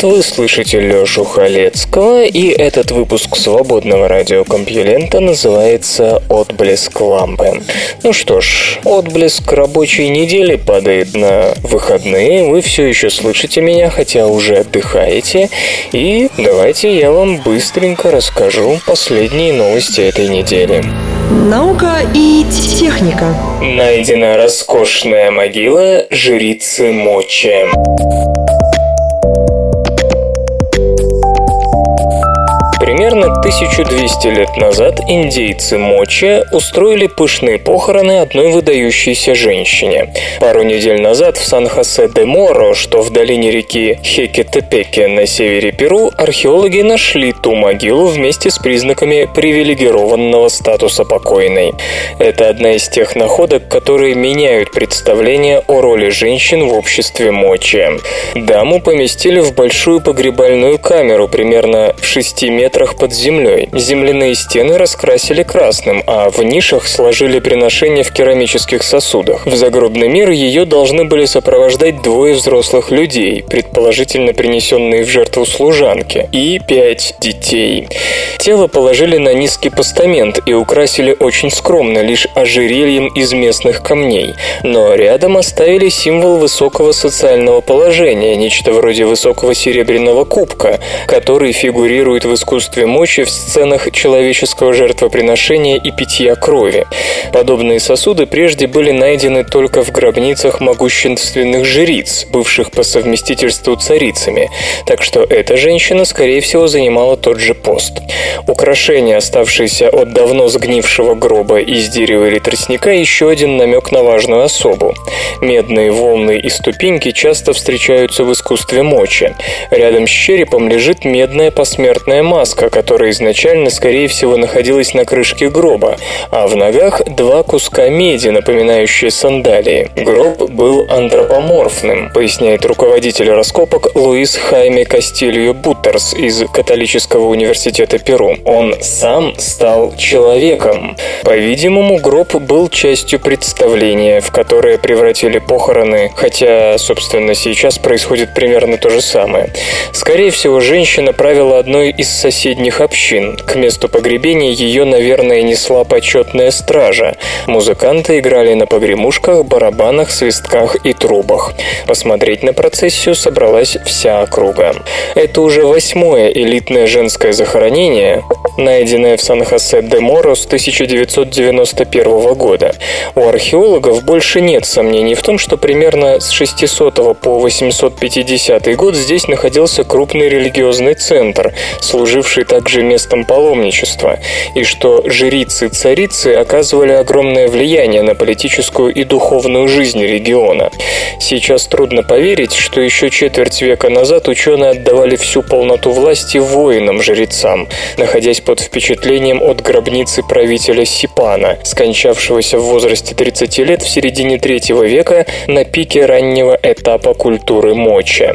привет, вы слышите Лёшу Халецкого, и этот выпуск свободного радиокомпьюлента называется «Отблеск лампы». Ну что ж, отблеск рабочей недели падает на выходные, вы все еще слышите меня, хотя уже отдыхаете, и давайте я вам быстренько расскажу последние новости этой недели. Наука и техника. Найдена роскошная могила жрицы Мочи. Примерно 1200 лет назад индейцы Мочи устроили пышные похороны одной выдающейся женщине. Пару недель назад в Сан-Хосе-де-Моро, что в долине реки Хекетепеке на севере Перу, археологи нашли ту могилу вместе с признаками привилегированного статуса покойной. Это одна из тех находок, которые меняют представление о роли женщин в обществе Мочи. Даму поместили в большую погребальную камеру примерно в 6 метрах метрах под землей. Земляные стены раскрасили красным, а в нишах сложили приношения в керамических сосудах. В загробный мир ее должны были сопровождать двое взрослых людей, предположительно принесенные в жертву служанки, и пять детей. Тело положили на низкий постамент и украсили очень скромно, лишь ожерельем из местных камней. Но рядом оставили символ высокого социального положения, нечто вроде высокого серебряного кубка, который фигурирует в искусстве искусстве мочи в сценах человеческого жертвоприношения и питья крови. Подобные сосуды прежде были найдены только в гробницах могущественных жриц, бывших по совместительству царицами, так что эта женщина, скорее всего, занимала тот же пост. Украшения, оставшиеся от давно сгнившего гроба из дерева или тростника, еще один намек на важную особу. Медные волны и ступеньки часто встречаются в искусстве мочи. Рядом с черепом лежит медная посмертная маска, которая изначально, скорее всего, находилась на крышке гроба, а в ногах два куска меди, напоминающие сандалии. Гроб был антропоморфным, поясняет руководитель раскопок Луис Хайме Кастильо Буттерс из Католического университета Перу. Он сам стал человеком. По-видимому, гроб был частью представления, в которое превратили похороны, хотя, собственно, сейчас происходит примерно то же самое. Скорее всего, женщина правила одной из соседей соседних общин. К месту погребения ее, наверное, несла почетная стража. Музыканты играли на погремушках, барабанах, свистках и трубах. Посмотреть на процессию собралась вся округа. Это уже восьмое элитное женское захоронение, найденное в Сан-Хосе-де-Моро с 1991 года. У археологов больше нет сомнений в том, что примерно с 600 по 850 год здесь находился крупный религиозный центр, служивший также местом паломничества, и что жрицы-царицы оказывали огромное влияние на политическую и духовную жизнь региона. Сейчас трудно поверить, что еще четверть века назад ученые отдавали всю полноту власти воинам-жрецам, находясь под впечатлением от гробницы правителя Сипана, скончавшегося в возрасте 30 лет в середине третьего века на пике раннего этапа культуры мочи.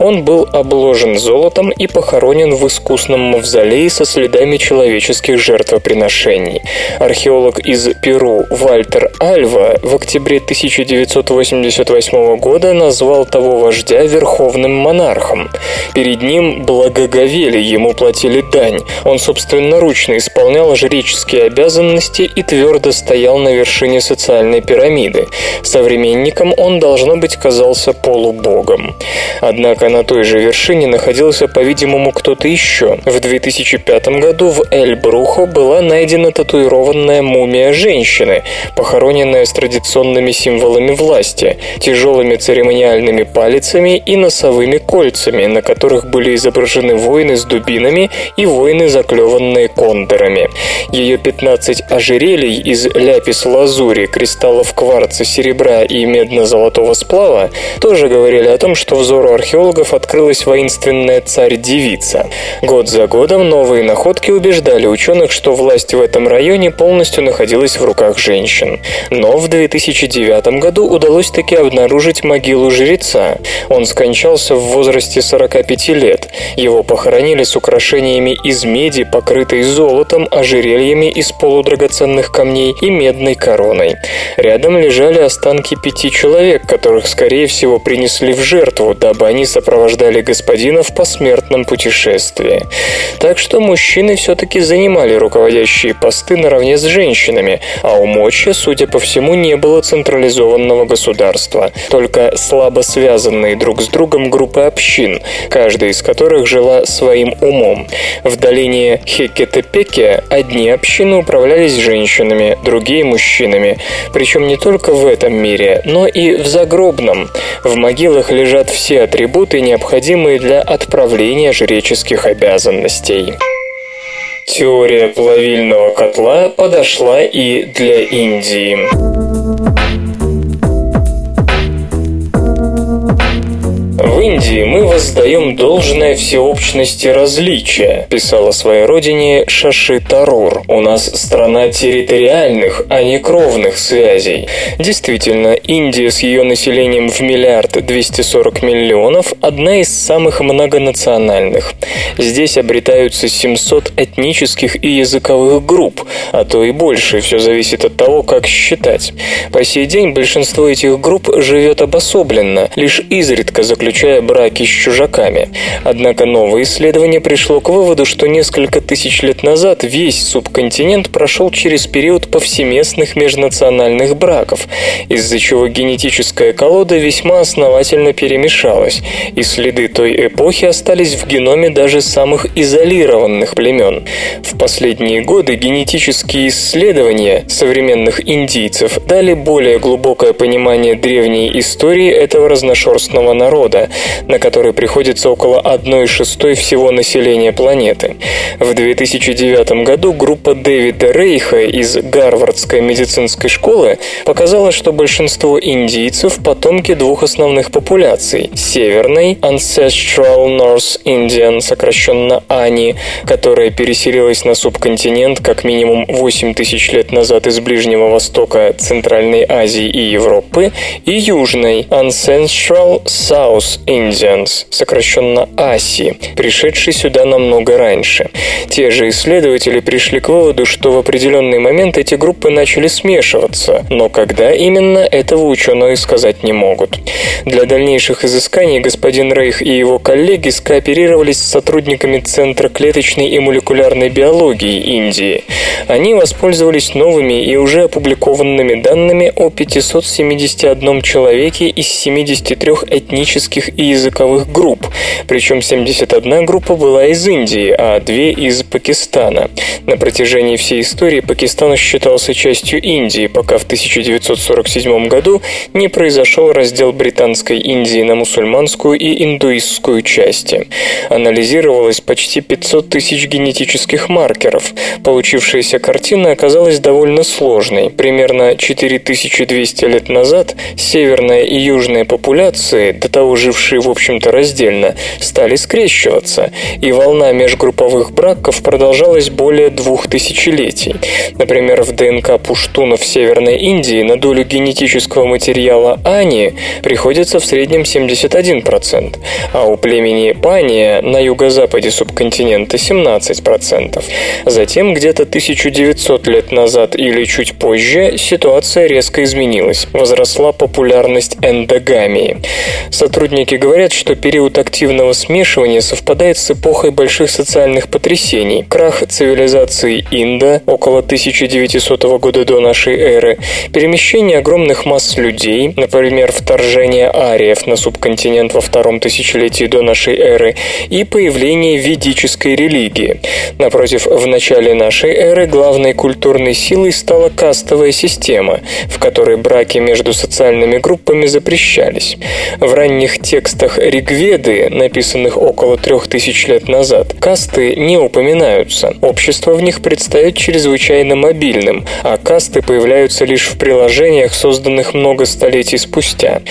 Он был обложен золотом и похоронен в искусном мавзолей со следами человеческих жертвоприношений. Археолог из Перу Вальтер Альва в октябре 1988 года назвал того вождя верховным монархом. Перед ним благоговели, ему платили дань. Он собственноручно исполнял жреческие обязанности и твердо стоял на вершине социальной пирамиды. Современникам он, должно быть, казался полубогом. Однако на той же вершине находился, по-видимому, кто-то еще. В 2005 году в Эль-Брухо была найдена татуированная мумия женщины, похороненная с традиционными символами власти, тяжелыми церемониальными палицами и носовыми кольцами, на которых были изображены воины с дубинами и воины, заклеванные кондорами. Ее 15 ожерелий из ляпис-лазури, кристаллов кварца, серебра и медно-золотого сплава тоже говорили о том, что взору археологов открылась воинственная царь-девица. Год за годом новые находки убеждали ученых, что власть в этом районе полностью находилась в руках женщин. Но в 2009 году удалось таки обнаружить могилу жреца. Он скончался в возрасте 45 лет. Его похоронили с украшениями из меди, покрытой золотом, ожерельями из полудрагоценных камней и медной короной. Рядом лежали останки пяти человек, которых, скорее всего, принесли в жертву, дабы они сопровождали господина в посмертном путешествии. Так что мужчины все-таки занимали руководящие посты наравне с женщинами, а у Мочи, судя по всему, не было централизованного государства, только слабо связанные друг с другом группы общин, каждая из которых жила своим умом. В долине Хекетепеке одни общины управлялись женщинами, другие – мужчинами. Причем не только в этом мире, но и в загробном. В могилах лежат все атрибуты, необходимые для отправления жреческих обязанностей. Теория плавильного котла подошла и для Индии. В Индии мы воздаем должное всеобщности различия, писала своей родине Шаши Тарур. У нас страна территориальных, а не кровных связей. Действительно, Индия с ее населением в миллиард 240 миллионов – одна из самых многонациональных. Здесь обретаются 700 этнических и языковых групп, а то и больше, все зависит от того, как считать. По сей день большинство этих групп живет обособленно, лишь изредка заключая заключая браки с чужаками. Однако новое исследование пришло к выводу, что несколько тысяч лет назад весь субконтинент прошел через период повсеместных межнациональных браков, из-за чего генетическая колода весьма основательно перемешалась, и следы той эпохи остались в геноме даже самых изолированных племен. В последние годы генетические исследования современных индийцев дали более глубокое понимание древней истории этого разношерстного народа, на который приходится около 1 шестой всего населения планеты. В 2009 году группа Дэвида Рейха из Гарвардской медицинской школы показала, что большинство индийцев – потомки двух основных популяций – северной Ancestral North Indian, сокращенно ANI, которая переселилась на субконтинент как минимум 8 тысяч лет назад из Ближнего Востока, Центральной Азии и Европы, и южной Ancestral South Indians, сокращенно ASI, пришедший сюда намного раньше. Те же исследователи пришли к выводу, что в определенный момент эти группы начали смешиваться, но когда именно, этого ученые сказать не могут. Для дальнейших изысканий господин Рейх и его коллеги скооперировались с сотрудниками Центра клеточной и молекулярной биологии Индии. Они воспользовались новыми и уже опубликованными данными о 571 человеке из 73 этнических этнических и языковых групп, причем 71 группа была из Индии, а две из Пакистана. На протяжении всей истории Пакистан считался частью Индии, пока в 1947 году не произошел раздел Британской Индии на мусульманскую и индуистскую части. Анализировалось почти 500 тысяч генетических маркеров. Получившаяся картина оказалась довольно сложной. Примерно 4200 лет назад северная и южная популяции, до того же жившие, в общем-то, раздельно, стали скрещиваться, и волна межгрупповых браков продолжалась более двух тысячелетий. Например, в ДНК пуштунов Северной Индии на долю генетического материала Ани приходится в среднем 71%, а у племени Пания на юго-западе субконтинента 17%. Затем, где-то 1900 лет назад или чуть позже, ситуация резко изменилась. Возросла популярность эндогамии. Сотрудники Социологи говорят, что период активного смешивания совпадает с эпохой больших социальных потрясений. Крах цивилизации Инда около 1900 года до нашей эры, перемещение огромных масс людей, например, вторжение ариев на субконтинент во втором тысячелетии до нашей эры, и появление ведической религии. Напротив, в начале нашей эры главной культурной силой стала кастовая система, в которой браки между социальными группами запрещались. В ранних текстах Ригведы, написанных около трех тысяч лет назад, касты не упоминаются. Общество в них предстает чрезвычайно мобильным, а касты появляются лишь в приложениях, созданных много столетий спустя.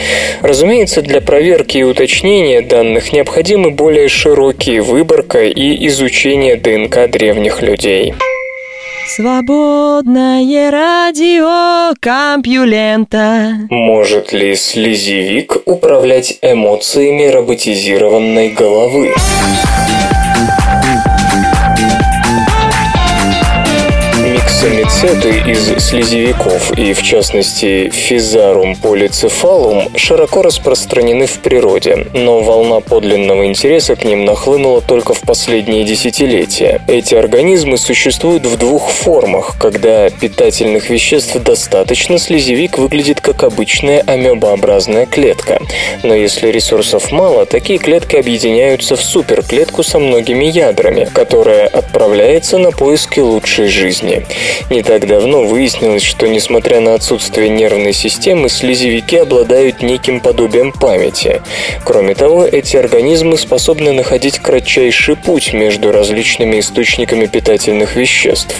Разумеется, для проверки и уточнения данных необходимы более широкие выборка и изучение ДНК древних людей. Свободное радио Компьюлента. Может ли слезевик управлять эмоциями роботизированной головы? Самицеты из слезевиков и, в частности, физарум полицефалум широко распространены в природе, но волна подлинного интереса к ним нахлынула только в последние десятилетия. Эти организмы существуют в двух формах. Когда питательных веществ достаточно, слезевик выглядит как обычная амебообразная клетка. Но если ресурсов мало, такие клетки объединяются в суперклетку со многими ядрами, которая отправляется на поиски лучшей жизни. Не так давно выяснилось, что несмотря на отсутствие нервной системы, слезевики обладают неким подобием памяти. Кроме того, эти организмы способны находить кратчайший путь между различными источниками питательных веществ.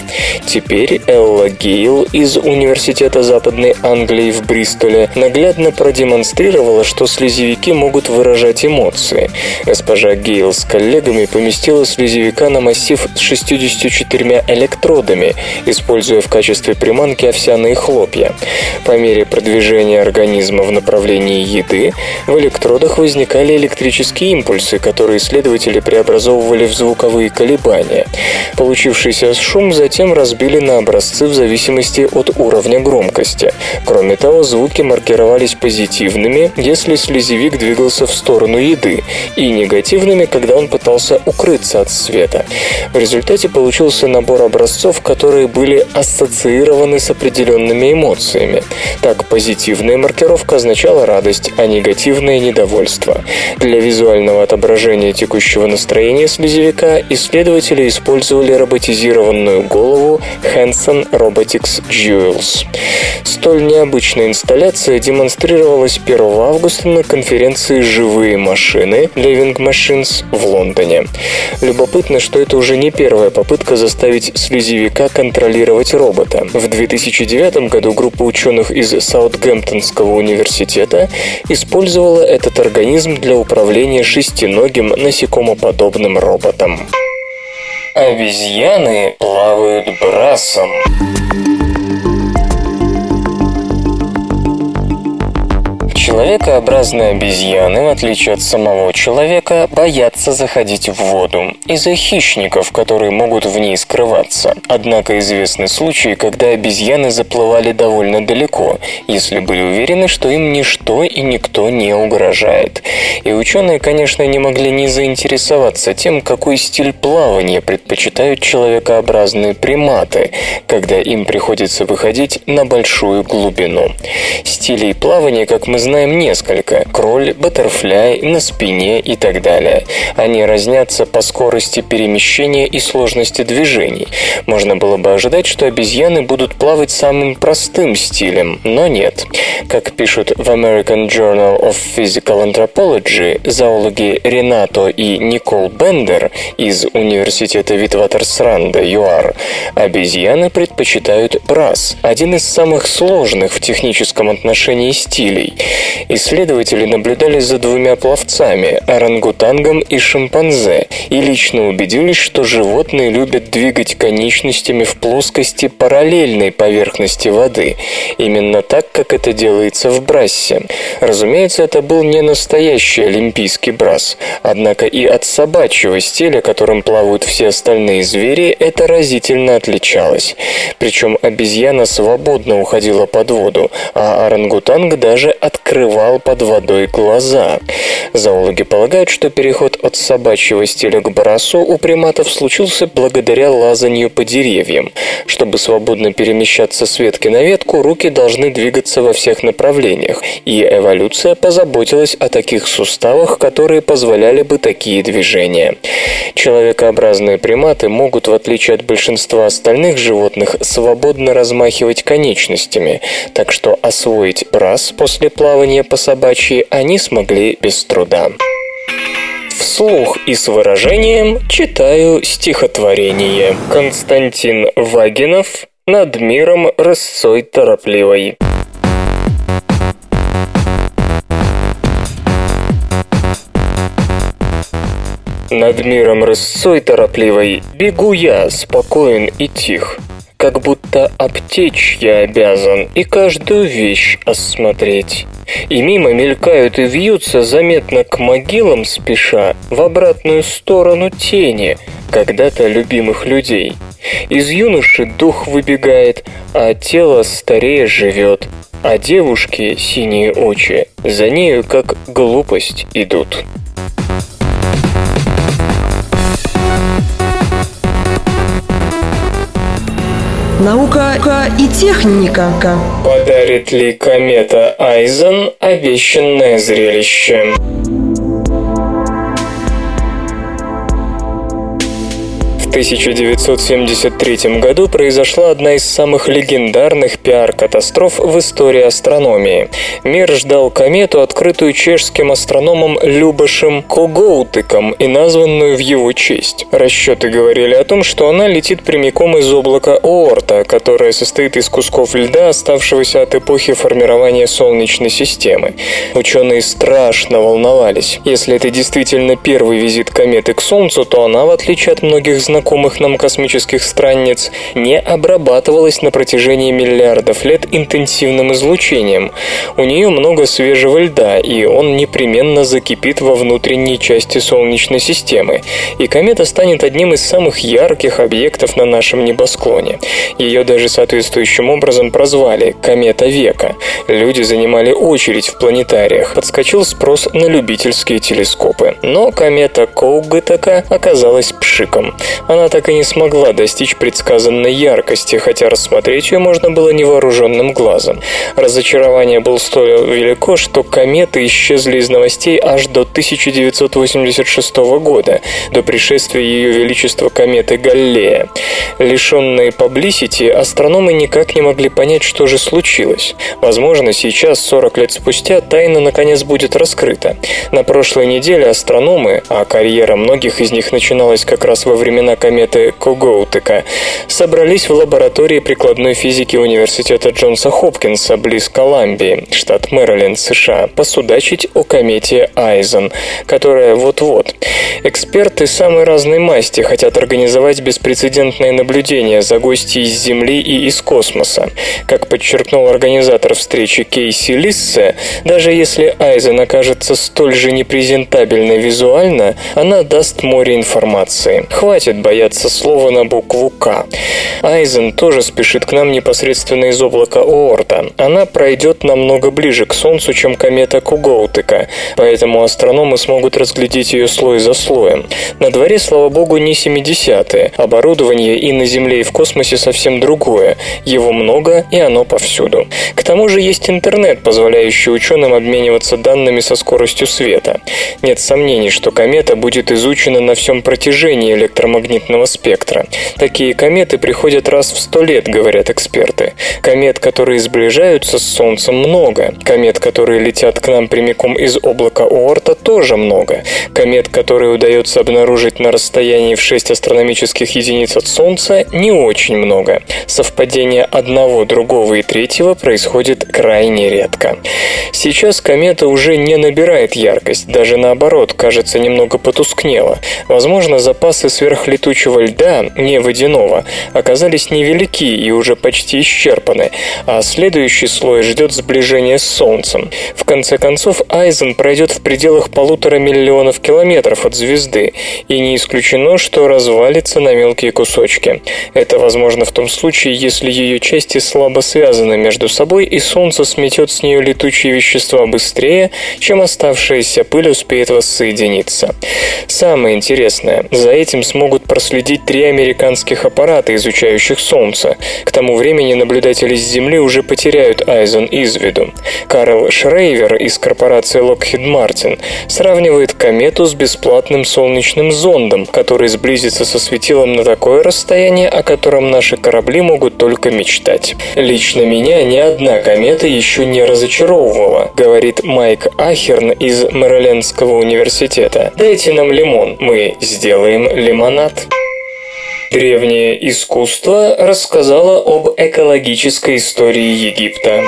Теперь Элла Гейл из Университета Западной Англии в Бристоле наглядно продемонстрировала, что слезевики могут выражать эмоции. Госпожа Гейл с коллегами поместила слезевика на массив с 64 электродами, используя в качестве приманки овсяные хлопья. По мере продвижения организма в направлении еды в электродах возникали электрические импульсы, которые исследователи преобразовывали в звуковые колебания. Получившийся шум затем разбили на образцы в зависимости от уровня громкости. Кроме того, звуки маркировались позитивными, если слезевик двигался в сторону еды, и негативными, когда он пытался укрыться от света. В результате получился набор образцов, которые были были ассоциированы с определенными эмоциями. Так, позитивная маркировка означала радость, а негативное – недовольство. Для визуального отображения текущего настроения слезевика исследователи использовали роботизированную голову Hanson Robotics Jewels. Столь необычная инсталляция демонстрировалась 1 августа на конференции «Живые машины» Living Machines в Лондоне. Любопытно, что это уже не первая попытка заставить слезевика контролировать контролировать робота. В 2009 году группа ученых из Саутгемптонского университета использовала этот организм для управления шестиногим насекомоподобным роботом. Обезьяны плавают брасом. Человекообразные обезьяны, в отличие от самого человека, боятся заходить в воду из-за хищников, которые могут в ней скрываться. Однако известны случаи, когда обезьяны заплывали довольно далеко, если были уверены, что им ничто и никто не угрожает. И ученые, конечно, не могли не заинтересоваться тем, какой стиль плавания предпочитают человекообразные приматы, когда им приходится выходить на большую глубину. Стилей плавания, как мы знаем, знаем несколько. Кроль, баттерфляй, на спине и так далее. Они разнятся по скорости перемещения и сложности движений. Можно было бы ожидать, что обезьяны будут плавать самым простым стилем, но нет. Как пишут в American Journal of Physical Anthropology, зоологи Ренато и Никол Бендер из Университета Витватерсранда, ЮАР, обезьяны предпочитают брас, один из самых сложных в техническом отношении стилей. Исследователи наблюдали за двумя пловцами – орангутангом и шимпанзе, и лично убедились, что животные любят двигать конечностями в плоскости параллельной поверхности воды, именно так, как это делается в брассе. Разумеется, это был не настоящий олимпийский брас, однако и от собачьего стиля, которым плавают все остальные звери, это разительно отличалось. Причем обезьяна свободно уходила под воду, а орангутанг даже открыл закрывал под водой глаза. Зоологи полагают, что переход от собачьего стиля к брасу у приматов случился благодаря лазанию по деревьям. Чтобы свободно перемещаться с ветки на ветку, руки должны двигаться во всех направлениях, и эволюция позаботилась о таких суставах, которые позволяли бы такие движения. Человекообразные приматы могут, в отличие от большинства остальных животных, свободно размахивать конечностями, так что освоить брас после плавания по собачьи они смогли без труда. Вслух и с выражением читаю стихотворение. Константин Вагинов «Над миром рысцой торопливой». Над миром рысцой торопливой Бегу я, спокоен и тих. Как будто обтечь я обязан И каждую вещь осмотреть. И мимо мелькают и вьются, заметно к могилам спеша, В обратную сторону тени когда-то любимых людей. Из юноши дух выбегает, а тело старее живет, а девушки синие очи за нею как глупость идут. Наука и техника. Подарит ли комета Айзен обещанное зрелище? 1973 году произошла одна из самых легендарных пиар-катастроф в истории астрономии. Мир ждал комету, открытую чешским астрономом Любашем Когоутыком и названную в его честь. Расчеты говорили о том, что она летит прямиком из облака Оорта, которое состоит из кусков льда, оставшегося от эпохи формирования Солнечной системы. Ученые страшно волновались. Если это действительно первый визит кометы к Солнцу, то она, в отличие от многих знакомых, знакомых нам космических странниц не обрабатывалась на протяжении миллиардов лет интенсивным излучением. У нее много свежего льда, и он непременно закипит во внутренней части Солнечной системы, и комета станет одним из самых ярких объектов на нашем небосклоне. Ее даже соответствующим образом прозвали «комета века». Люди занимали очередь в планетариях, подскочил спрос на любительские телескопы. Но комета Коугытака оказалась пшиком. Она так и не смогла достичь предсказанной яркости, хотя рассмотреть ее можно было невооруженным глазом. Разочарование было столь велико, что кометы исчезли из новостей аж до 1986 года, до пришествия Ее Величества кометы Галлея. Лишенные паблисити, астрономы никак не могли понять, что же случилось. Возможно, сейчас, 40 лет спустя, тайна наконец будет раскрыта. На прошлой неделе астрономы, а карьера многих из них начиналась как раз во времена кометы Когоутека, собрались в лаборатории прикладной физики Университета Джонса Хопкинса близ Колумбии, штат Мэриленд, США, посудачить о комете Айзен, которая вот-вот. Эксперты самой разной масти хотят организовать беспрецедентное наблюдение за гостьей из Земли и из космоса. Как подчеркнул организатор встречи Кейси Лиссе, даже если Айзен окажется столь же непрезентабельной визуально, она даст море информации. Хватит бояться боятся слова на букву «К». Айзен тоже спешит к нам непосредственно из облака Оорта. Она пройдет намного ближе к Солнцу, чем комета Кугоутека, поэтому астрономы смогут разглядеть ее слой за слоем. На дворе, слава богу, не 70-е. Оборудование и на Земле, и в космосе совсем другое. Его много, и оно повсюду. К тому же есть интернет, позволяющий ученым обмениваться данными со скоростью света. Нет сомнений, что комета будет изучена на всем протяжении электромагнитного электромагнитного спектра. Такие кометы приходят раз в сто лет, говорят эксперты. Комет, которые сближаются с Солнцем, много. Комет, которые летят к нам прямиком из облака Оорта, тоже много. Комет, которые удается обнаружить на расстоянии в 6 астрономических единиц от Солнца, не очень много. Совпадение одного, другого и третьего происходит крайне редко. Сейчас комета уже не набирает яркость, даже наоборот, кажется немного потускнела. Возможно, запасы сверхлетучей летучего льда, не водяного, оказались невелики и уже почти исчерпаны, а следующий слой ждет сближения с Солнцем. В конце концов, Айзен пройдет в пределах полутора миллионов километров от звезды, и не исключено, что развалится на мелкие кусочки. Это возможно в том случае, если ее части слабо связаны между собой, и Солнце сметет с нее летучие вещества быстрее, чем оставшаяся пыль успеет воссоединиться. Самое интересное, за этим смогут проследить три американских аппарата, изучающих Солнце. К тому времени наблюдатели с Земли уже потеряют Айзен из виду. Карл Шрейвер из корпорации Lockheed Martin сравнивает комету с бесплатным солнечным зондом, который сблизится со светилом на такое расстояние, о котором наши корабли могут только мечтать. Лично меня ни одна комета еще не разочаровывала, говорит Майк Ахерн из Мэрилендского университета. Дайте нам лимон, мы сделаем лимонад. Древнее искусство рассказало об экологической истории Египта.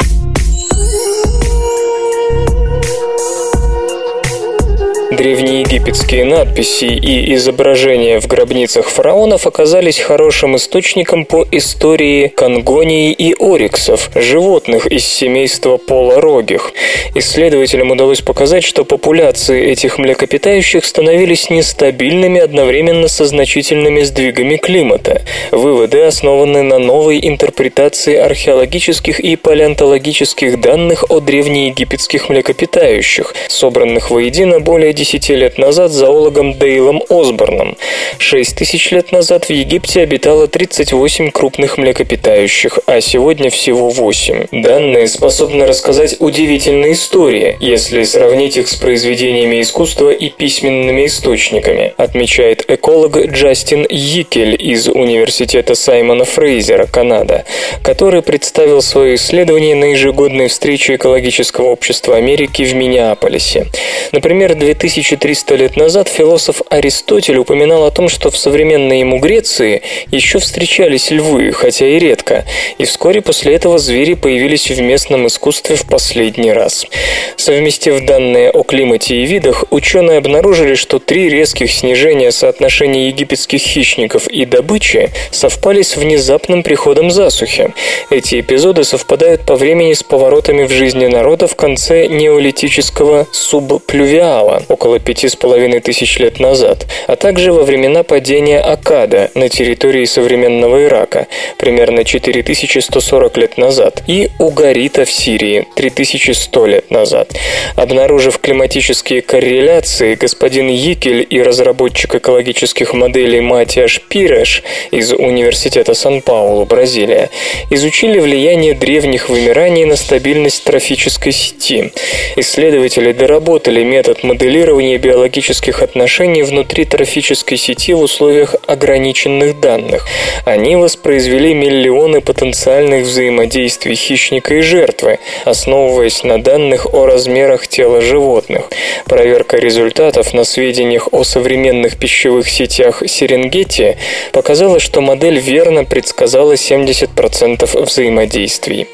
Древнеегипетские надписи и изображения в гробницах фараонов оказались хорошим источником по истории конгонии и ориксов, животных из семейства полорогих. Исследователям удалось показать, что популяции этих млекопитающих становились нестабильными одновременно со значительными сдвигами климата. Выводы основаны на новой интерпретации археологических и палеонтологических данных о древнеегипетских млекопитающих, собранных воедино более 10 10 лет назад зоологом Дейлом Осборном. 6 тысяч лет назад в Египте обитало 38 крупных млекопитающих, а сегодня всего 8. Данные способны рассказать удивительные истории, если сравнить их с произведениями искусства и письменными источниками, отмечает эколог Джастин Йикель из Университета Саймона Фрейзера, Канада, который представил свое исследование на ежегодной встрече Экологического общества Америки в Миннеаполисе. Например, 2000 1300 лет назад философ Аристотель упоминал о том, что в современной ему Греции еще встречались львы, хотя и редко, и вскоре после этого звери появились в местном искусстве в последний раз. Совместив данные о климате и видах, ученые обнаружили, что три резких снижения соотношения египетских хищников и добычи совпали с внезапным приходом засухи. Эти эпизоды совпадают по времени с поворотами в жизни народа в конце неолитического субплювиала, около пяти с половиной тысяч лет назад, а также во времена падения Акада на территории современного Ирака, примерно 4140 лет назад, и Угарита в Сирии 3100 лет назад. Обнаружив климатические корреляции, господин Йикель и разработчик экологических моделей Матиаш Пиреш из Университета Сан-Паулу, Бразилия, изучили влияние древних вымираний на стабильность трофической сети. Исследователи доработали метод моделирования моделирование биологических отношений внутри трофической сети в условиях ограниченных данных. Они воспроизвели миллионы потенциальных взаимодействий хищника и жертвы, основываясь на данных о размерах тела животных. Проверка результатов на сведениях о современных пищевых сетях Серенгети показала, что модель верно предсказала 70% взаимодействий.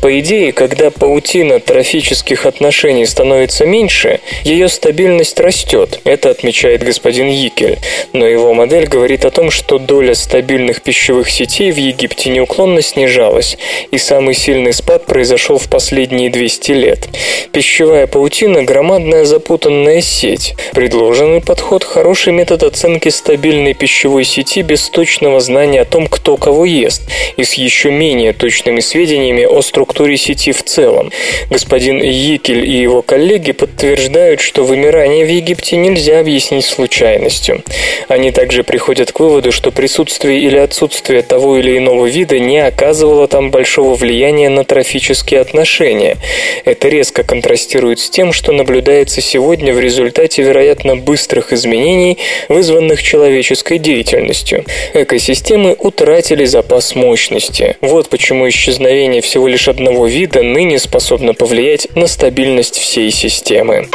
По идее, когда паутина трофических отношений становится меньше, ее стабильность Эффективность растет, это отмечает господин Йикель, но его модель говорит о том, что доля стабильных пищевых сетей в Египте неуклонно снижалась, и самый сильный спад произошел в последние 200 лет. Пищевая паутина – громадная запутанная сеть. Предложенный подход – хороший метод оценки стабильной пищевой сети без точного знания о том, кто кого ест, и с еще менее точными сведениями о структуре сети в целом. Господин Йикель и его коллеги подтверждают, что вымирание Восстание в Египте нельзя объяснить случайностью. Они также приходят к выводу, что присутствие или отсутствие того или иного вида не оказывало там большого влияния на трофические отношения. Это резко контрастирует с тем, что наблюдается сегодня в результате, вероятно, быстрых изменений, вызванных человеческой деятельностью. Экосистемы утратили запас мощности. Вот почему исчезновение всего лишь одного вида ныне способно повлиять на стабильность всей системы.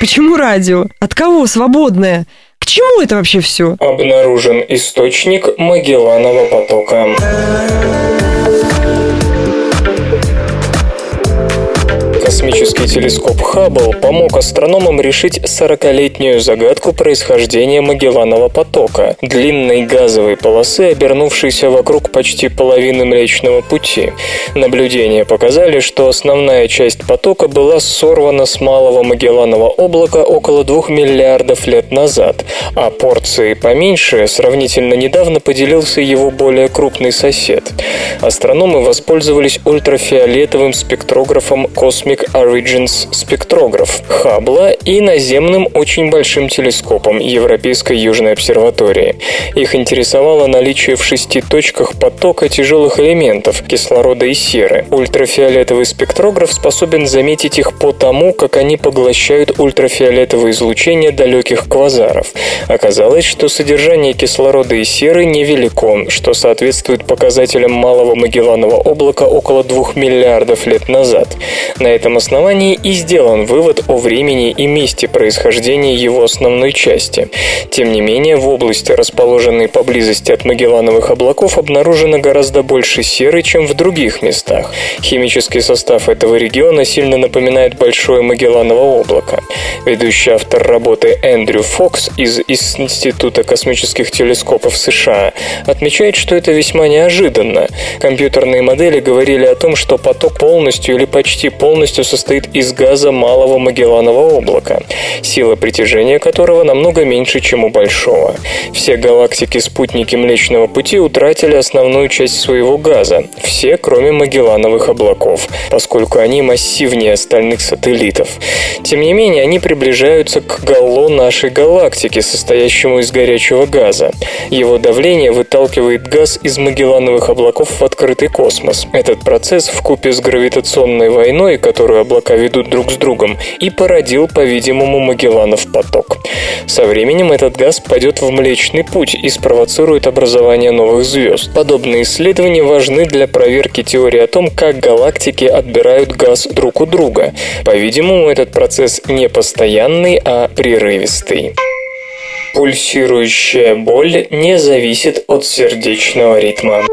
Почему радио? От кого свободное? К чему это вообще все? Обнаружен источник Магелланова потока. Космический телескоп Хаббл помог астрономам решить 40-летнюю загадку происхождения Магелланова потока – длинной газовой полосы, обернувшейся вокруг почти половины Млечного Пути. Наблюдения показали, что основная часть потока была сорвана с малого Магелланова облака около 2 миллиардов лет назад, а порции поменьше сравнительно недавно поделился его более крупный сосед. Астрономы воспользовались ультрафиолетовым спектрографом Cosmic Origins спектрограф Хаббла и наземным очень большим телескопом Европейской Южной обсерватории. Их интересовало наличие в шести точках потока тяжелых элементов – кислорода и серы. Ультрафиолетовый спектрограф способен заметить их по тому, как они поглощают ультрафиолетовое излучение далеких квазаров. Оказалось, что содержание кислорода и серы невелико, что соответствует показателям малого Магелланова облака около 2 миллиардов лет назад. На этом основании и сделан вывод о времени и месте происхождения его основной части. Тем не менее, в области, расположенной поблизости от Магеллановых облаков, обнаружено гораздо больше серы, чем в других местах. Химический состав этого региона сильно напоминает Большое Магелланово облако. Ведущий автор работы Эндрю Фокс из Института космических телескопов США отмечает, что это весьма неожиданно. Компьютерные модели говорили о том, что поток полностью или почти полностью состоит из газа малого Магелланова облака, сила притяжения которого намного меньше, чем у Большого. Все галактики-спутники Млечного Пути утратили основную часть своего газа, все, кроме Магеллановых облаков, поскольку они массивнее остальных сателлитов. Тем не менее, они приближаются к галло нашей галактики, состоящему из горячего газа. Его давление выталкивает газ из Магеллановых облаков в открытый космос. Этот процесс в купе с гравитационной войной, которую облака ведут друг с другом, и породил, по-видимому, Магелланов поток. Со временем этот газ пойдет в Млечный Путь и спровоцирует образование новых звезд. Подобные исследования важны для проверки теории о том, как галактики отбирают газ друг у друга. По-видимому, этот процесс не постоянный, а прерывистый. Пульсирующая боль не зависит от сердечного ритма.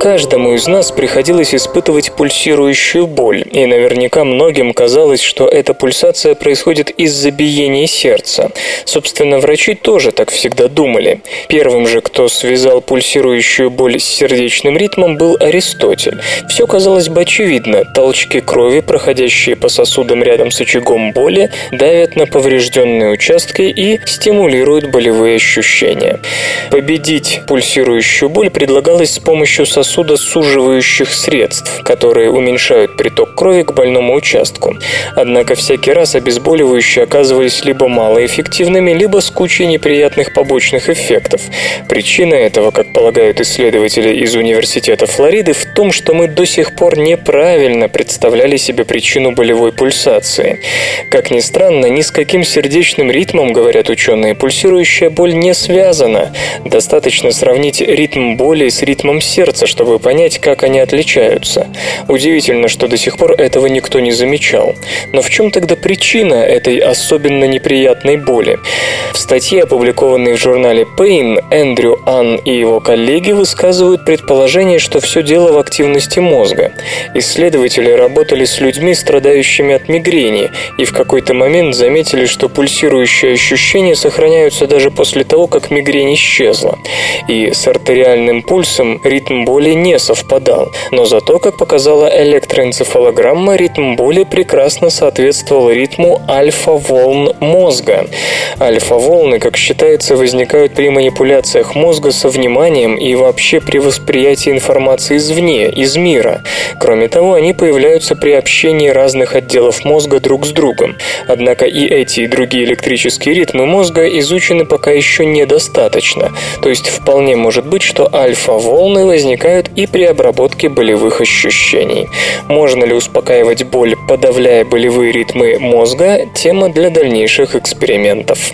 Каждому из нас приходилось испытывать пульсирующую боль, и наверняка многим казалось, что эта пульсация происходит из-за биения сердца. Собственно, врачи тоже так всегда думали. Первым же, кто связал пульсирующую боль с сердечным ритмом, был Аристотель. Все казалось бы очевидно. Толчки крови, проходящие по сосудам рядом с очагом боли, давят на поврежденные участки и стимулируют болевые ощущения. Победить пульсирующую боль предлагалось с помощью сосудов сосудосуживающих средств, которые уменьшают приток крови к больному участку. Однако всякий раз обезболивающие оказывались либо малоэффективными, либо с кучей неприятных побочных эффектов. Причина этого, как полагают исследователи из Университета Флориды, в том, что мы до сих пор неправильно представляли себе причину болевой пульсации. Как ни странно, ни с каким сердечным ритмом, говорят ученые, пульсирующая боль не связана. Достаточно сравнить ритм боли с ритмом сердца, чтобы чтобы понять, как они отличаются. Удивительно, что до сих пор этого никто не замечал. Но в чем тогда причина этой особенно неприятной боли? В статье, опубликованной в журнале Pain, Эндрю Анн и его коллеги высказывают предположение, что все дело в активности мозга. Исследователи работали с людьми, страдающими от мигрени, и в какой-то момент заметили, что пульсирующие ощущения сохраняются даже после того, как мигрень исчезла. И с артериальным пульсом ритм боли боли не совпадал, но зато, как показала электроэнцефалограмма, ритм боли прекрасно соответствовал ритму альфа-волн мозга. Альфа-волны, как считается, возникают при манипуляциях мозга со вниманием и вообще при восприятии информации извне, из мира. Кроме того, они появляются при общении разных отделов мозга друг с другом. Однако и эти, и другие электрические ритмы мозга изучены пока еще недостаточно. То есть вполне может быть, что альфа-волны возникают помогают и при обработке болевых ощущений. Можно ли успокаивать боль, подавляя болевые ритмы мозга – тема для дальнейших экспериментов.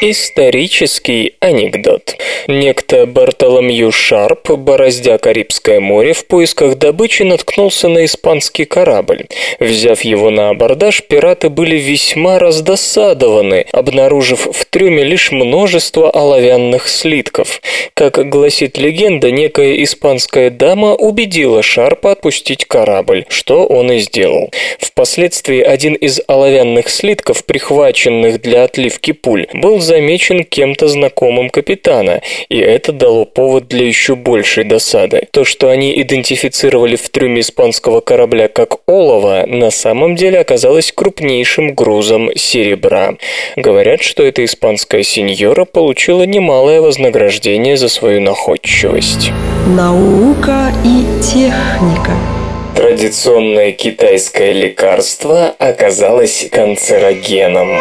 Исторический анекдот. Некто Бартоломью Шарп, бороздя Карибское море, в поисках добычи наткнулся на испанский корабль. Взяв его на абордаж, пираты были весьма раздосадованы, обнаружив в трюме лишь множество оловянных слитков. Как гласит легенда, некая испанская дама убедила Шарпа отпустить корабль, что он и сделал. Впоследствии один из оловянных слитков, прихваченных для отливки пуль, был замечен кем-то знакомым капитана, и это дало повод для еще большей досады. То, что они идентифицировали в трюме испанского корабля как олово, на самом деле оказалось крупнейшим грузом серебра. Говорят, что эта испанская сеньора получила немалое вознаграждение за свою находчивость. Наука и техника. Традиционное китайское лекарство оказалось канцерогеном.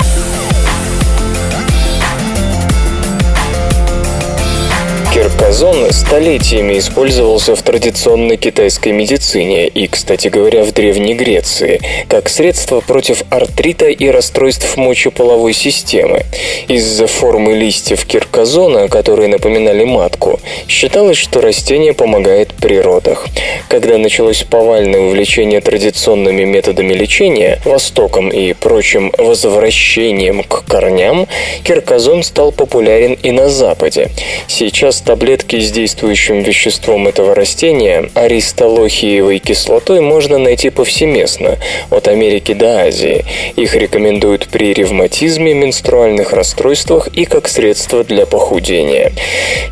Кирказон столетиями использовался в традиционной китайской медицине и, кстати говоря, в Древней Греции, как средство против артрита и расстройств мочеполовой системы. Из-за формы листьев кирказона, которые напоминали матку, считалось, что растение помогает при родах. Когда началось повальное увлечение традиционными методами лечения, Востоком и прочим возвращением к корням, кирказон стал популярен и на Западе. Сейчас таблетки с действующим веществом этого растения, аристолохиевой кислотой, можно найти повсеместно, от Америки до Азии. Их рекомендуют при ревматизме, менструальных расстройствах и как средство для похудения.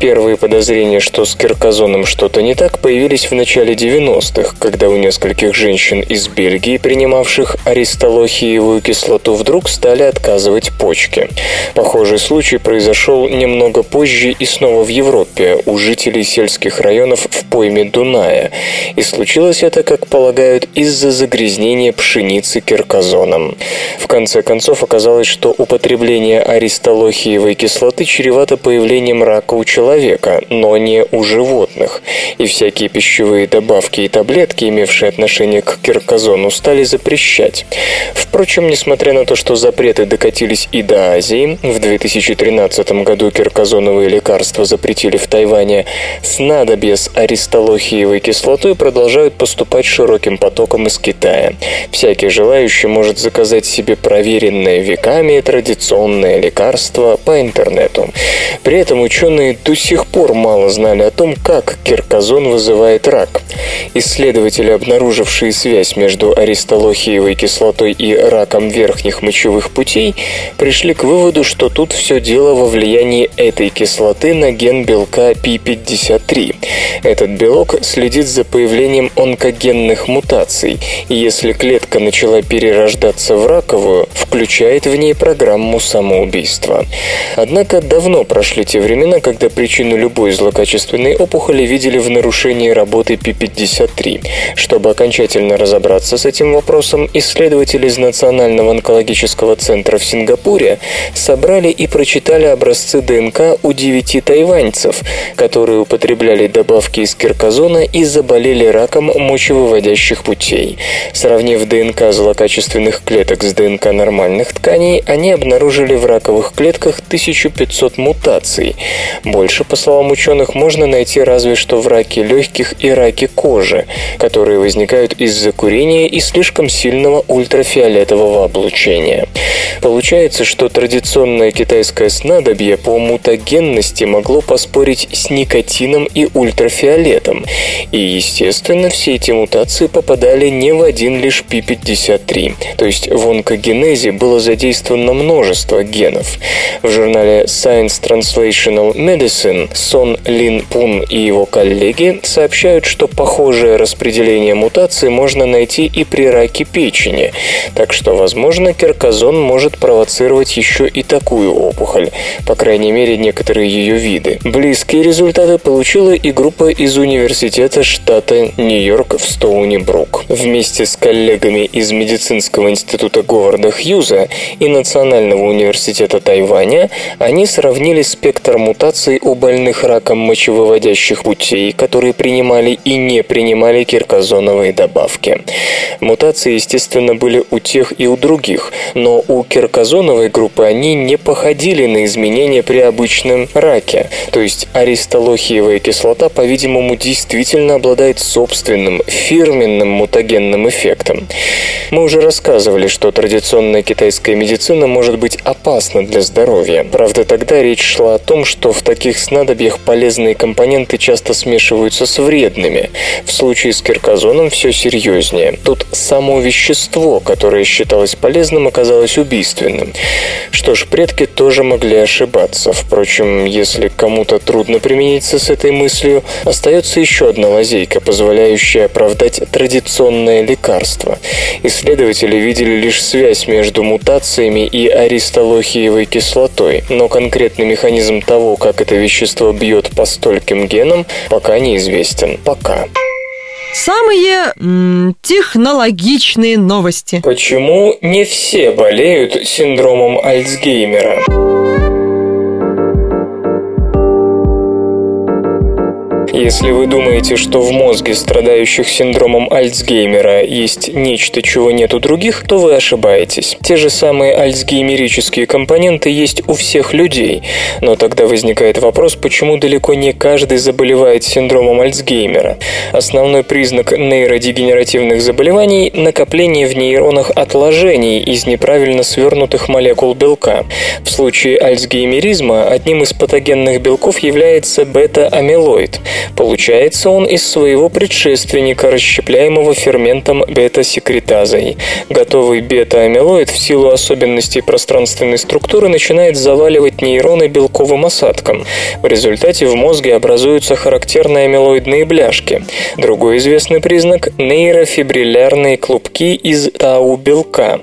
Первые подозрения, что с кирказоном что-то не так, появились в начале 90-х, когда у нескольких женщин из Бельгии, принимавших аристолохиевую кислоту, вдруг стали отказывать почки. Похожий случай произошел немного позже и снова в Европе, Европе у жителей сельских районов в пойме Дуная, и случилось это, как полагают, из-за загрязнения пшеницы кирказоном. В конце концов оказалось, что употребление аристолохиевой кислоты чревато появлением рака у человека, но не у животных, и всякие пищевые добавки и таблетки, имевшие отношение к кирказону, стали запрещать. Впрочем, несмотря на то, что запреты докатились и до Азии, в 2013 году кирказоновые лекарства запретили в Тайване, снадобья с аристолохиевой кислотой продолжают поступать широким потоком из Китая. Всякий желающий может заказать себе проверенное веками традиционное лекарство по интернету. При этом ученые до сих пор мало знали о том, как кирказон вызывает рак. Исследователи, обнаружившие связь между аристолохиевой кислотой и раком верхних мочевых путей, пришли к выводу, что тут все дело во влиянии этой кислоты на ген белка белка P53. Этот белок следит за появлением онкогенных мутаций, и если клетка начала перерождаться в раковую, включает в ней программу самоубийства. Однако давно прошли те времена, когда причину любой злокачественной опухоли видели в нарушении работы P53. Чтобы окончательно разобраться с этим вопросом, исследователи из Национального онкологического центра в Сингапуре собрали и прочитали образцы ДНК у девяти тайваньцев, пациентов, которые употребляли добавки из кирказона и заболели раком мочевыводящих путей. Сравнив ДНК злокачественных клеток с ДНК нормальных тканей, они обнаружили в раковых клетках 1500 мутаций. Больше, по словам ученых, можно найти разве что в раке легких и раке кожи, которые возникают из-за курения и слишком сильного ультрафиолетового облучения. Получается, что традиционное китайское снадобье по мутагенности могло поспорить спорить с никотином и ультрафиолетом. И, естественно, все эти мутации попадали не в один лишь P53. То есть в онкогенезе было задействовано множество генов. В журнале Science Translational Medicine Сон Лин Пун и его коллеги сообщают, что похожее распределение мутаций можно найти и при раке печени. Так что, возможно, кирказон может провоцировать еще и такую опухоль. По крайней мере, некоторые ее виды. Близкие результаты получила и группа из университета штата Нью-Йорк в Стоуни-Брук. Вместе с коллегами из медицинского института Говарда Хьюза и Национального университета Тайваня они сравнили спектр мутаций у больных раком мочевыводящих путей, которые принимали и не принимали киркозоновые добавки. Мутации, естественно, были у тех и у других, но у киркозоновой группы они не походили на изменения при обычном раке, то есть аристолохиевая кислота, по-видимому, действительно обладает собственным фирменным мутагенным эффектом. Мы уже рассказывали, что традиционная китайская медицина может быть опасна для здоровья. Правда, тогда речь шла о том, что в таких снадобьях полезные компоненты часто смешиваются с вредными. В случае с киркозоном все серьезнее. Тут само вещество, которое считалось полезным, оказалось убийственным. Что ж, предки тоже могли ошибаться. Впрочем, если кому-то трудно примениться с этой мыслью, остается еще одна лазейка, позволяющая оправдать традиционное лекарство. Исследователи видели лишь связь между мутациями и аристолохиевой кислотой, но конкретный механизм того, как это вещество бьет по стольким генам, пока неизвестен. Пока. Самые м, технологичные новости. Почему не все болеют синдромом Альцгеймера? Если вы думаете, что в мозге страдающих синдромом Альцгеймера есть нечто, чего нет у других, то вы ошибаетесь. Те же самые альцгеймерические компоненты есть у всех людей. Но тогда возникает вопрос, почему далеко не каждый заболевает синдромом Альцгеймера. Основной признак нейродегенеративных заболеваний – накопление в нейронах отложений из неправильно свернутых молекул белка. В случае альцгеймеризма одним из патогенных белков является бета-амилоид – Получается он из своего предшественника, расщепляемого ферментом бета-секретазой. Готовый бета-амилоид в силу особенностей пространственной структуры начинает заваливать нейроны белковым осадком. В результате в мозге образуются характерные амилоидные бляшки. Другой известный признак – нейрофибриллярные клубки из тау-белка.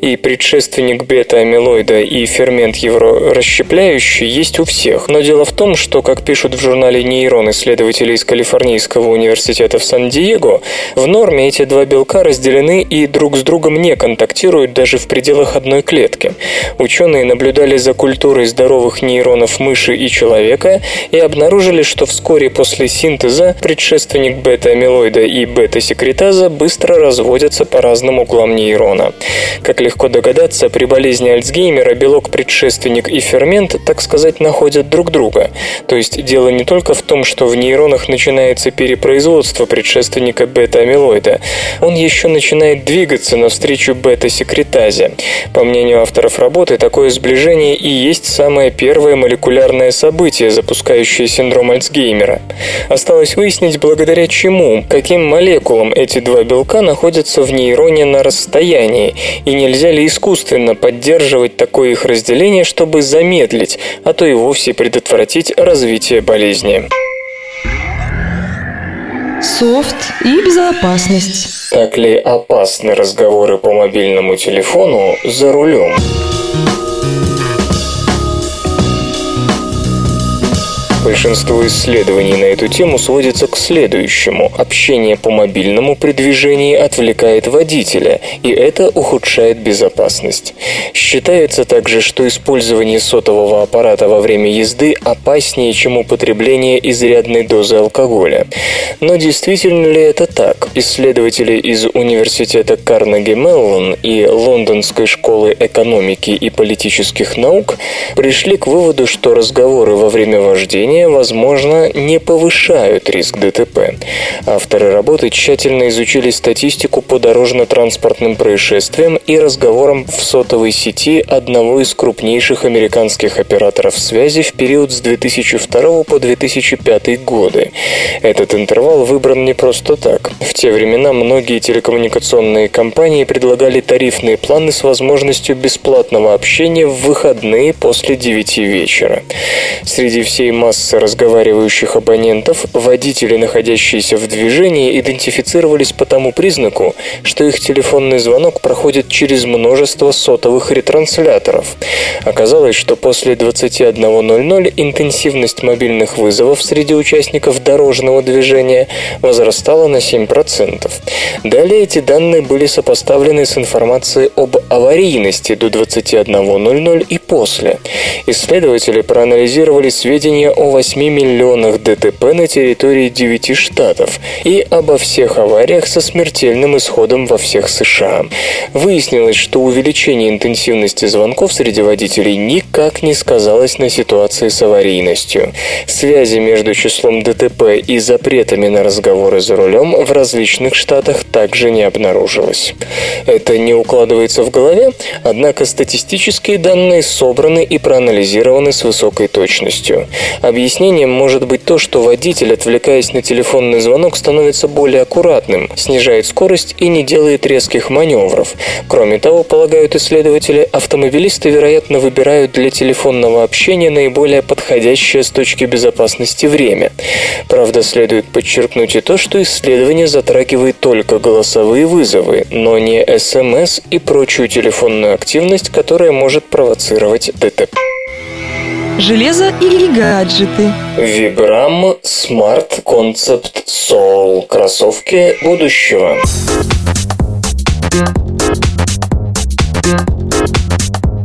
И предшественник бета-амилоида и фермент расщепляющий есть у всех. Но дело в том, что, как пишут в журнале «Нейрон» исследователи исследователей из Калифорнийского университета в Сан-Диего, в норме эти два белка разделены и друг с другом не контактируют даже в пределах одной клетки. Ученые наблюдали за культурой здоровых нейронов мыши и человека и обнаружили, что вскоре после синтеза предшественник бета-амилоида и бета-секретаза быстро разводятся по разным углам нейрона. Как легко догадаться, при болезни Альцгеймера белок предшественник и фермент, так сказать, находят друг друга. То есть дело не только в том, что в нейроне нейронах начинается перепроизводство предшественника бета-амилоида. Он еще начинает двигаться навстречу бета-секретазе. По мнению авторов работы, такое сближение и есть самое первое молекулярное событие, запускающее синдром Альцгеймера. Осталось выяснить, благодаря чему, каким молекулам эти два белка находятся в нейроне на расстоянии, и нельзя ли искусственно поддерживать такое их разделение, чтобы замедлить, а то и вовсе предотвратить развитие болезни софт и безопасность. Так ли опасны разговоры по мобильному телефону за рулем? Большинство исследований на эту тему сводится к следующему. Общение по мобильному при движении отвлекает водителя, и это ухудшает безопасность. Считается также, что использование сотового аппарата во время езды опаснее, чем употребление изрядной дозы алкоголя. Но действительно ли это так? Исследователи из Университета Карнеги Меллон и Лондонской школы экономики и политических наук пришли к выводу, что разговоры во время вождения движения, возможно, не повышают риск ДТП. Авторы работы тщательно изучили статистику по дорожно-транспортным происшествиям и разговорам в сотовой сети одного из крупнейших американских операторов связи в период с 2002 по 2005 годы. Этот интервал выбран не просто так. В те времена многие телекоммуникационные компании предлагали тарифные планы с возможностью бесплатного общения в выходные после 9 вечера. Среди всей массы массы разговаривающих абонентов, водители, находящиеся в движении, идентифицировались по тому признаку, что их телефонный звонок проходит через множество сотовых ретрансляторов. Оказалось, что после 21.00 интенсивность мобильных вызовов среди участников дорожного движения возрастала на 7%. Далее эти данные были сопоставлены с информацией об аварийности до 21.00 и после. Исследователи проанализировали сведения о 8 миллионах ДТП на территории 9 штатов и обо всех авариях со смертельным исходом во всех США. Выяснилось, что увеличение интенсивности звонков среди водителей никак не сказалось на ситуации с аварийностью. Связи между числом ДТП и запретами на разговоры за рулем в различных штатах также не обнаружилось. Это не укладывается в голове, однако статистические данные собраны и проанализированы с высокой точностью. Объяснением может быть то, что водитель, отвлекаясь на телефонный звонок, становится более аккуратным, снижает скорость и не делает резких маневров. Кроме того, полагают исследователи, автомобилисты, вероятно, выбирают для телефонного общения наиболее подходящее с точки безопасности время. Правда, следует подчеркнуть и то, что исследование затрагивает только голосовые вызовы, но не СМС и прочую телефонную активность, которая может провоцировать ДТП. Железо или гаджеты? Vibram Smart Concept Soul. Кроссовки будущего.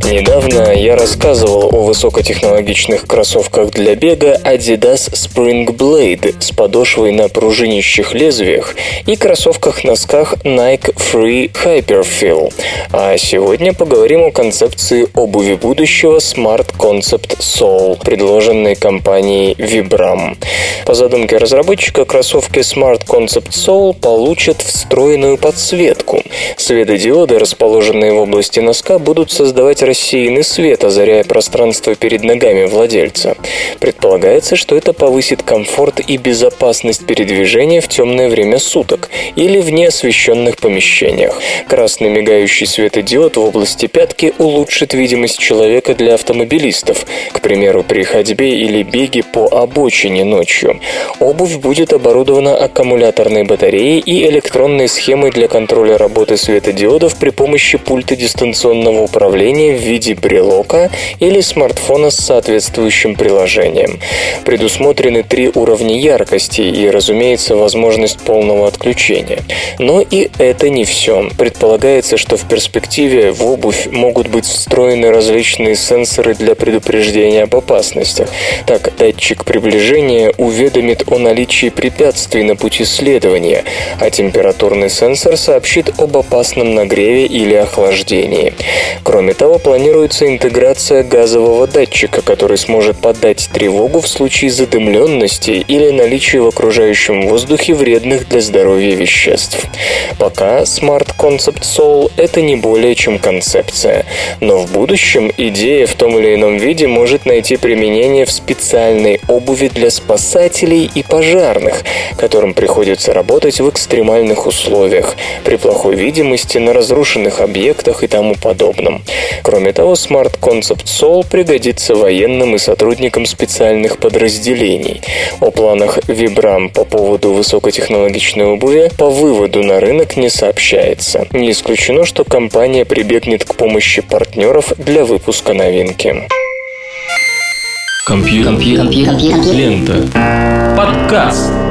Недавно я рассказывал о высокотехнологичных кроссовках для бега Adidas Spring Blade с подошвой на пружинищих лезвиях и кроссовках-носках Nike Free Hyperfeel. А сегодня поговорим о концепции обуви будущего Smart Concept Soul, предложенной компанией Vibram. По задумке разработчика, кроссовки Smart Concept Soul получат встроенную подсветку. Светодиоды, расположенные в области носка, будут создавать рассеянный свет, озаряя пространство перед ногами владельца. Предполагается, что это повысит комфорт и безопасность передвижения в темное время суток или в неосвещенных помещениях. Красный мигающий светодиод в области пятки улучшит видимость человека для автомобилистов, к примеру, при ходьбе или беге по обочине ночью. Обувь будет оборудована аккумуляторной батареей и электронной схемой для контроля работы светодиодов при помощи пульта дистанционного управления в виде брелока или смартфона с соответствующим приложением. Предусмотрены три уровня яркости и, разумеется, возможность полного отключения. Но и это не все. Предполагается, что в перспективе в обувь могут быть встроены различные сенсоры для предупреждения об опасностях. Так, датчик приближения уведомит о наличии препятствий на пути следования, а температурный сенсор сообщит об опасном нагреве или охлаждении. Кроме того, планируется интеграция газового датчика, который сможет подать тревогу в случае задымленности или наличия в окружающем воздухе вредных для здоровья веществ. Пока Smart Concept Soul – это не более чем концепция, но в будущем идея в том или ином виде может найти применение в специальной обуви для спасателей и пожарных, которым приходится работать в экстремальных условиях, при плохой видимости, на разрушенных объектах и тому подобном. Кроме того, Smart Concept Soul пригодится военным и сотрудникам специальных подразделений. О планах Vibram по поводу высокотехнологичной обуви по выводу на рынок не сообщается. Не исключено, что компания прибегнет к помощи партнеров для выпуска новинки. Компьютер. Компьютер. Лента. Подкаст.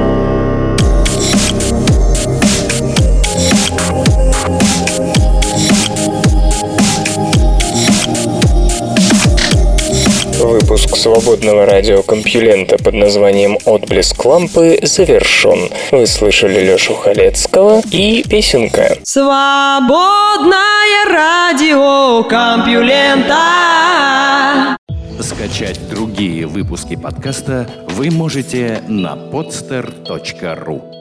Выпуск свободного радиокомпьюлента под названием «Отблеск лампы» завершен. Вы слышали Лешу Халецкого и песенка. Свободное радиокомпьюлента. Скачать другие выпуски подкаста вы можете на podster.ru